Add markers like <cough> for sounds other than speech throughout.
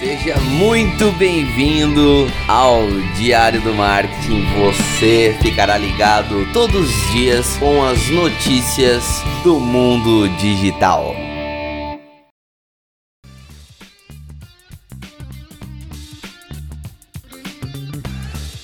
Seja muito bem-vindo ao Diário do Marketing. Você ficará ligado todos os dias com as notícias do mundo digital.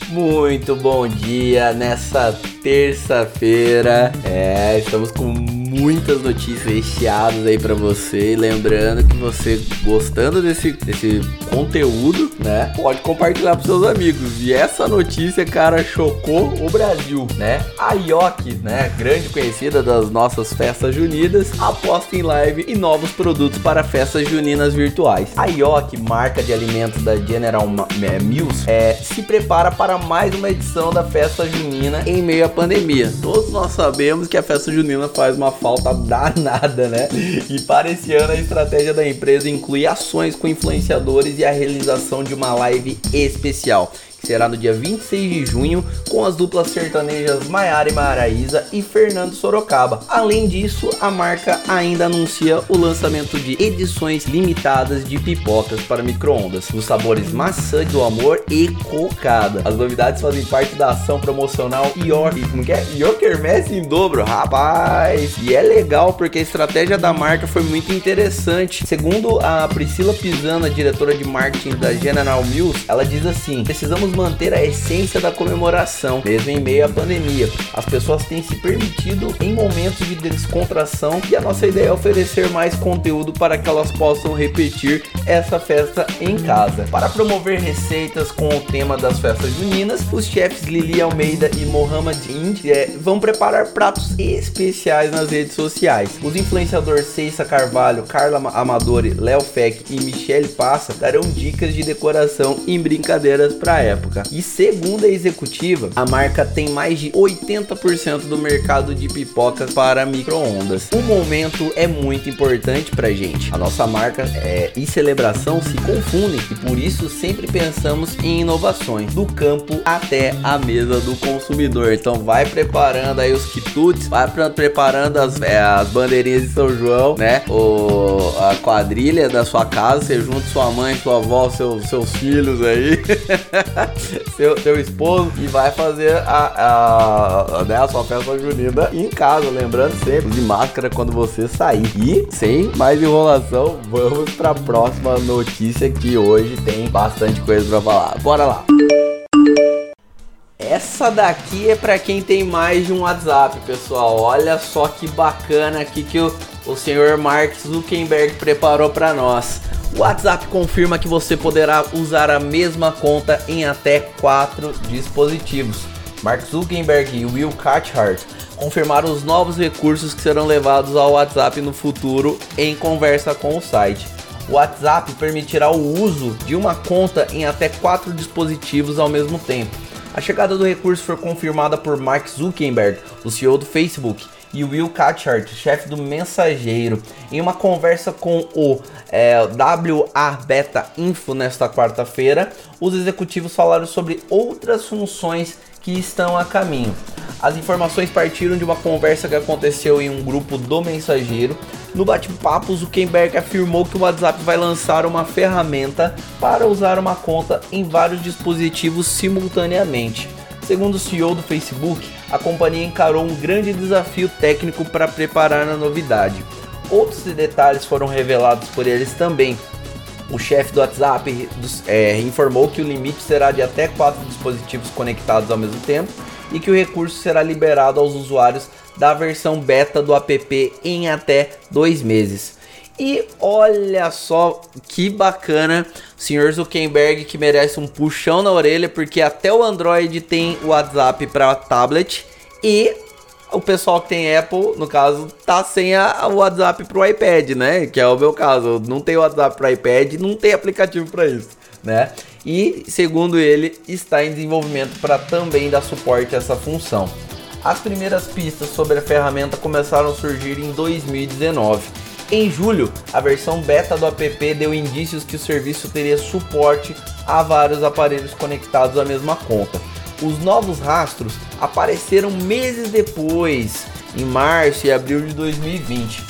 Muito bom dia nessa terça-feira. É, estamos com muitas notícias recheadas aí para você. Lembrando que você gostando desse, desse conteúdo, né, pode compartilhar pros seus amigos. E essa notícia, cara, chocou o Brasil, né? A IOC, né, grande conhecida das nossas festas juninas, aposta em live e novos produtos para festas juninas virtuais. A IOC, marca de alimentos da General é, Mills, é, se prepara para mais uma edição da festa junina em meio à pandemia. Todos nós sabemos que a festa junina faz uma falta danada, né? E para esse ano a estratégia da empresa inclui ações com influenciadores e a realização de uma live especial será no dia 26 de junho, com as duplas sertanejas Maiara e Maraísa e Fernando Sorocaba. Além disso, a marca ainda anuncia o lançamento de edições limitadas de pipocas para micro-ondas, nos sabores maçã do amor e cocada. As novidades fazem parte da ação promocional York, como que é? York Hermes em dobro, rapaz! E é legal porque a estratégia da marca foi muito interessante. Segundo a Priscila Pisana, diretora de marketing da General Mills, ela diz assim: precisamos manter a essência da comemoração, mesmo em meio à pandemia. As pessoas têm se permitido em momentos de descontração e a nossa ideia é oferecer mais conteúdo para que elas possam repetir essa festa em casa. Para promover receitas com o tema das festas juninas, os chefs Lili Almeida e Mohamed Ind é, vão preparar pratos especiais nas redes sociais. Os influenciadores Ceissa Carvalho, Carla Amadori, Léo Feck e Michele Passa darão dicas de decoração e brincadeiras para a época época. E segundo a executiva, a marca tem mais de 80% do mercado de pipocas para micro-ondas. O momento é muito importante pra gente. A nossa marca é, e celebração se confundem e por isso sempre pensamos em inovações do campo até a mesa do consumidor. Então vai preparando aí os quitutes, vai preparando as, é, as bandeirinhas de São João, né? O, a quadrilha da sua casa, você junta sua mãe, sua avó, seu, seus filhos aí. <laughs> seu, seu esposo e vai fazer a, a, né, a sua festa junina em casa. Lembrando sempre de máscara quando você sair. E sem mais enrolação, vamos para a próxima notícia que hoje tem bastante coisa para falar. Bora lá! Essa daqui é para quem tem mais de um WhatsApp, pessoal. Olha só que bacana aqui que o, o senhor Mark Zuckerberg preparou para nós. O WhatsApp confirma que você poderá usar a mesma conta em até quatro dispositivos. Mark Zuckerberg e Will Cathcart confirmaram os novos recursos que serão levados ao WhatsApp no futuro em conversa com o site. O WhatsApp permitirá o uso de uma conta em até quatro dispositivos ao mesmo tempo. A chegada do recurso foi confirmada por Mark Zuckerberg, o CEO do Facebook, e Will Cathcart, chefe do Mensageiro, em uma conversa com o é, WA Beta Info nesta quarta-feira, os executivos falaram sobre outras funções que estão a caminho. As informações partiram de uma conversa que aconteceu em um grupo do Mensageiro. No bate-papo, Zuckerberg afirmou que o WhatsApp vai lançar uma ferramenta para usar uma conta em vários dispositivos simultaneamente. Segundo o CEO do Facebook, a companhia encarou um grande desafio técnico para preparar a novidade. Outros detalhes foram revelados por eles também. O chefe do WhatsApp é, informou que o limite será de até quatro dispositivos conectados ao mesmo tempo e que o recurso será liberado aos usuários da versão beta do app em até dois meses. E olha só que bacana, senhor Zuckerberg que merece um puxão na orelha porque até o Android tem o WhatsApp para tablet e o pessoal que tem Apple, no caso, tá sem a, o WhatsApp pro iPad, né? Que é o meu caso. Não tem WhatsApp pro iPad, não tem aplicativo para isso, né? E segundo ele, está em desenvolvimento para também dar suporte a essa função. As primeiras pistas sobre a ferramenta começaram a surgir em 2019. Em julho, a versão beta do app deu indícios que o serviço teria suporte a vários aparelhos conectados à mesma conta. Os novos rastros apareceram meses depois, em março e abril de 2020.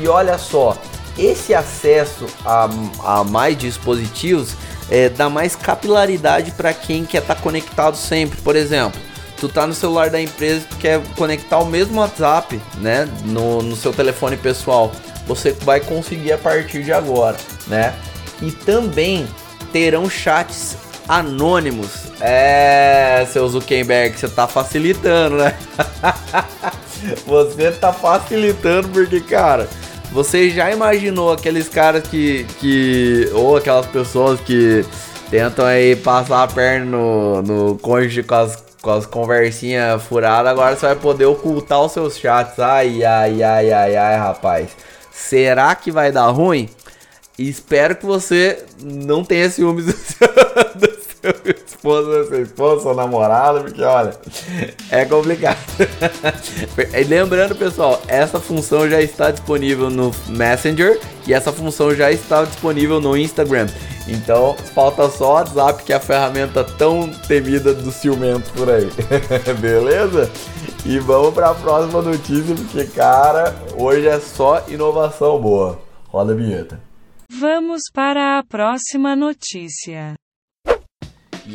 E olha só, esse acesso a, a mais dispositivos é, dá mais capilaridade para quem quer estar tá conectado sempre. Por exemplo, tu tá no celular da empresa, tu quer conectar o mesmo WhatsApp, né, no, no seu telefone pessoal, você vai conseguir a partir de agora, né? E também terão chats anônimos. É, seu Zuckerberg, você tá facilitando, né? <laughs> você tá facilitando porque, cara, você já imaginou aqueles caras que, que ou aquelas pessoas que tentam aí passar a perna no, no cônjuge com as, com as conversinhas furadas, agora você vai poder ocultar os seus chats. Ai, ai, ai, ai, ai, rapaz. Será que vai dar ruim? Espero que você não tenha ciúmes <laughs> do seu, do seu esposo, da sua esposa, sua namorada, porque olha, é complicado. <laughs> Lembrando, pessoal, essa função já está disponível no Messenger e essa função já está disponível no Instagram. Então, falta só o WhatsApp, que é a ferramenta tão temida do ciumento por aí. <laughs> Beleza? E vamos para a próxima notícia, porque, cara, hoje é só inovação boa. Roda a vinheta. Vamos para a próxima notícia.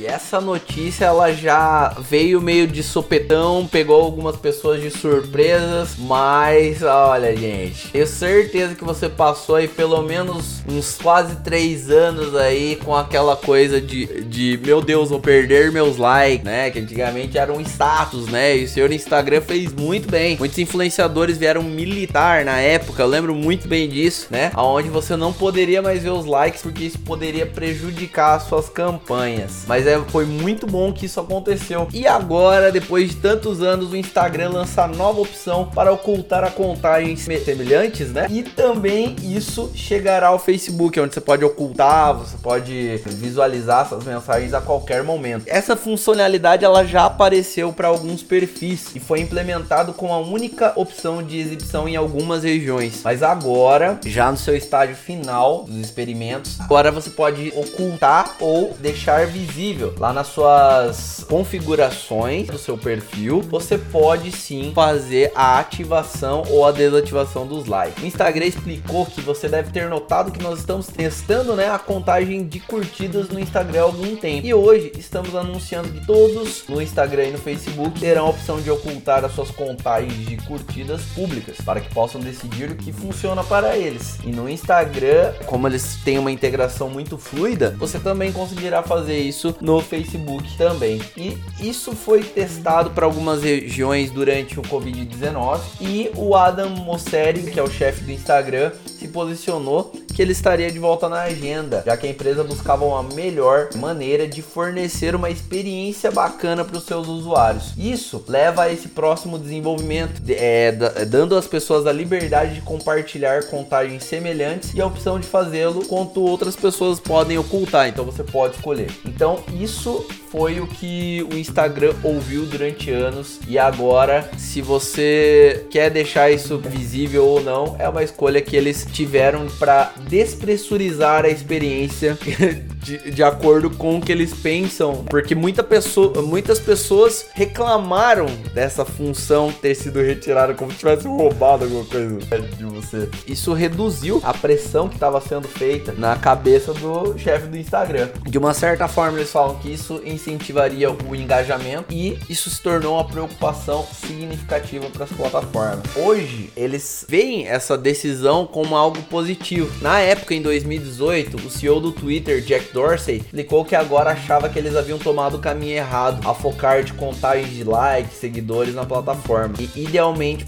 E essa notícia ela já veio meio de sopetão, pegou algumas pessoas de surpresas, mas olha, gente, tenho certeza que você passou aí pelo menos uns quase três anos aí com aquela coisa de, de meu Deus, vou perder meus likes, né? Que antigamente era um status, né? E o senhor Instagram fez muito bem. Muitos influenciadores vieram militar na época, eu lembro muito bem disso, né? Aonde você não poderia mais ver os likes porque isso poderia prejudicar as suas campanhas. Mas mas é, foi muito bom que isso aconteceu. E agora, depois de tantos anos, o Instagram lança nova opção para ocultar a contagens semelhantes, né? E também isso chegará ao Facebook, onde você pode ocultar, você pode visualizar essas mensagens a qualquer momento. Essa funcionalidade ela já apareceu para alguns perfis e foi implementado com a única opção de exibição em algumas regiões. Mas agora, já no seu estágio final dos experimentos, agora você pode ocultar ou deixar visível disponível lá nas suas configurações do seu perfil. Você pode sim fazer a ativação ou a desativação dos likes. O Instagram explicou que você deve ter notado que nós estamos testando né, a contagem de curtidas no Instagram há algum tempo. E hoje estamos anunciando que todos no Instagram e no Facebook terão a opção de ocultar as suas contagens de curtidas públicas para que possam decidir o que funciona para eles. E no Instagram, como eles têm uma integração muito fluida, você também conseguirá fazer isso no Facebook também. E isso foi testado para algumas regiões durante o Covid-19 e o Adam Mosseri, que é o chefe do Instagram, posicionou que ele estaria de volta na agenda, já que a empresa buscava uma melhor maneira de fornecer uma experiência bacana para os seus usuários. Isso leva a esse próximo desenvolvimento, é, dando às pessoas a liberdade de compartilhar contagens semelhantes e a opção de fazê-lo quanto outras pessoas podem ocultar, então você pode escolher. Então isso foi o que o Instagram ouviu durante anos e agora, se você quer deixar isso visível ou não, é uma escolha que eles tiveram para despressurizar a experiência <laughs> de, de acordo com o que eles pensam, porque muita pessoa, muitas pessoas reclamaram dessa função ter sido retirada como se tivesse roubado alguma coisa de você. Isso reduziu a pressão que estava sendo feita na cabeça do chefe do Instagram. De uma certa forma, eles falam que isso incentivaria o engajamento e isso se tornou uma preocupação significativa para as plataformas. Hoje, eles veem essa decisão como algo positivo. Na época, em 2018, o CEO do Twitter, Jack Dorsey explicou que agora achava que eles haviam tomado o caminho errado a focar de contagem de likes, seguidores na plataforma e idealmente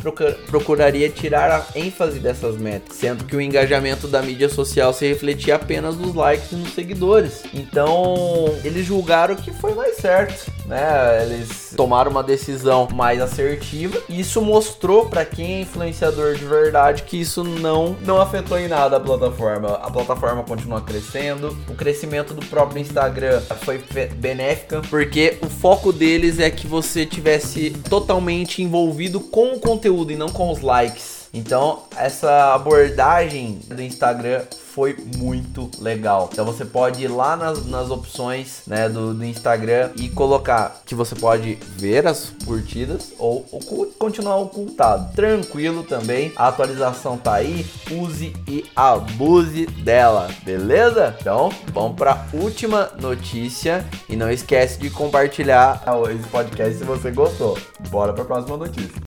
procuraria tirar a ênfase dessas metas, sendo que o engajamento da mídia social se refletia apenas nos likes e nos seguidores. Então, eles julgaram que foi mais certo, né? Eles tomaram uma decisão mais assertiva e isso mostrou para quem é influenciador de verdade que isso não não afetou em nada a plataforma. A plataforma continua crescendo, o crescimento do próprio Instagram foi benéfica, porque o foco deles é que você tivesse totalmente envolvido com o conteúdo e não com os likes. Então, essa abordagem do Instagram foi muito legal. Então você pode ir lá nas, nas opções né, do, do Instagram e colocar que você pode ver as curtidas ou, continuar ocultado. Tranquilo também, a atualização tá aí, use e abuse dela, beleza? Então vamos para última notícia e não esquece de compartilhar esse podcast se você gostou. Bora para a próxima notícia.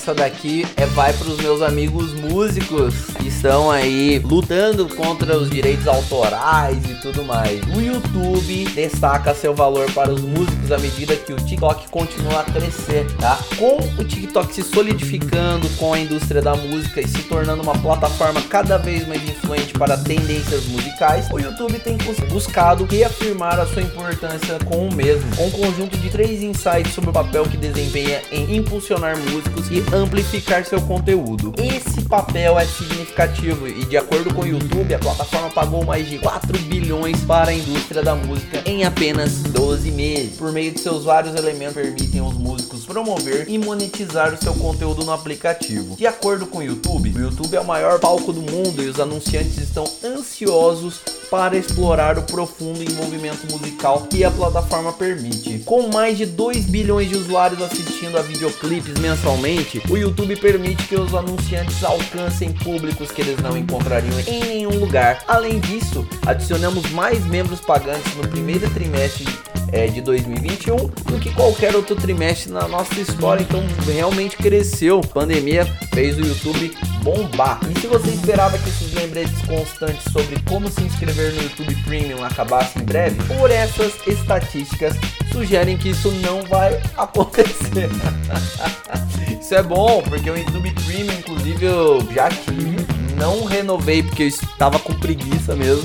Essa daqui é vai para os meus amigos músicos que estão aí lutando contra os direitos autorais e tudo mais. O YouTube destaca seu valor para os músicos à medida que o TikTok continua a crescer, tá? Com o TikTok se solidificando com a indústria da música e se tornando uma plataforma cada vez mais influente para tendências musicais, o YouTube tem buscado reafirmar a sua importância com o mesmo, com um conjunto de três insights sobre o papel que desempenha em impulsionar músicos e amplificar seu conteúdo. Esse papel é significativo e, de acordo com o YouTube, a plataforma pagou mais de 4 bilhões para a indústria da música em apenas 12 meses. Por meio de seus vários elementos, permitem aos músicos promover e monetizar o seu conteúdo no aplicativo. De acordo com o YouTube, o YouTube é o maior palco do mundo e os anunciantes estão ansiosos para explorar o profundo envolvimento musical que a plataforma permite. Com mais de 2 bilhões de usuários assistindo a videoclipes mensalmente, o YouTube permite que os anunciantes alcancem públicos que eles não encontrariam em nenhum lugar. Além disso, adicionamos mais membros pagantes no primeiro trimestre é, de 2021 do que qualquer outro trimestre na nossa história. Então realmente cresceu. A pandemia fez o YouTube bombar. E se você esperava que esses lembretes constantes sobre como se inscrever no YouTube Premium acabassem em breve, por essas estatísticas sugerem que isso não vai <laughs> acontecer. <laughs> isso é bom, porque o YouTube Premium, inclusive, eu já tive não renovei porque eu estava com preguiça mesmo.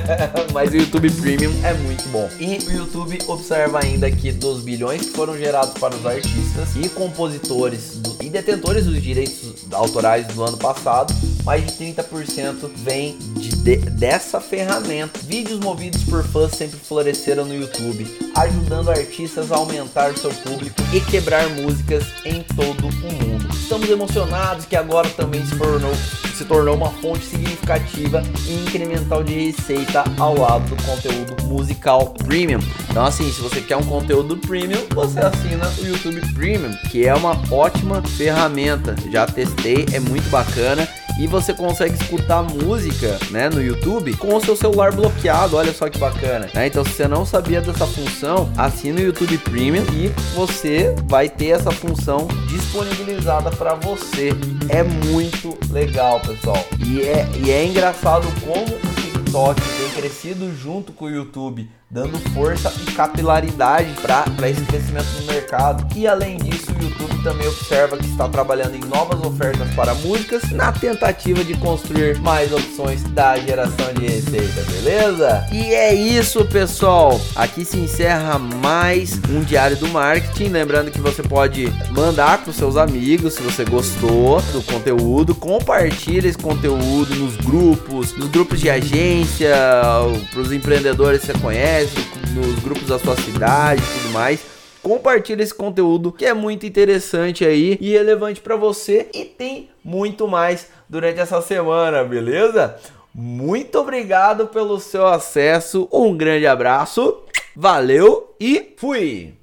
<laughs> Mas o YouTube Premium é muito bom. E o YouTube observa ainda que dos bilhões que foram gerados para os artistas e compositores do, e detentores dos direitos autorais do ano passado, mais de 30% vem de, de, dessa ferramenta. Vídeos movidos por fãs sempre floresceram no YouTube, ajudando artistas a aumentar seu público e quebrar músicas em todo o mundo. Estamos emocionados que agora também se tornou se tornou uma fonte significativa e incremental de receita ao lado do conteúdo musical premium. Então, assim, se você quer um conteúdo premium, você assina o YouTube Premium, que é uma ótima ferramenta. Já testei, é muito bacana e você consegue escutar música, né, no YouTube com o seu celular bloqueado. Olha só que bacana. Né? Então, se você não sabia dessa função, assina o YouTube Premium e você vai ter essa função disponibilizada para você. É muito legal, pessoal. E é, e é engraçado como TikTok tem crescido junto com o YouTube dando força e capilaridade para esse crescimento no mercado. E além disso, o YouTube também observa que está trabalhando em novas ofertas para músicas na tentativa de construir mais opções da geração de receita, beleza? E é isso, pessoal. Aqui se encerra mais um diário do marketing. Lembrando que você pode mandar para os seus amigos se você gostou do conteúdo, compartilhe esse conteúdo nos grupos, nos grupos de para os empreendedores que você conhece nos grupos da sua cidade e tudo mais. Compartilhe esse conteúdo que é muito interessante aí e relevante para você e tem muito mais durante essa semana, beleza? Muito obrigado pelo seu acesso, um grande abraço, valeu e fui!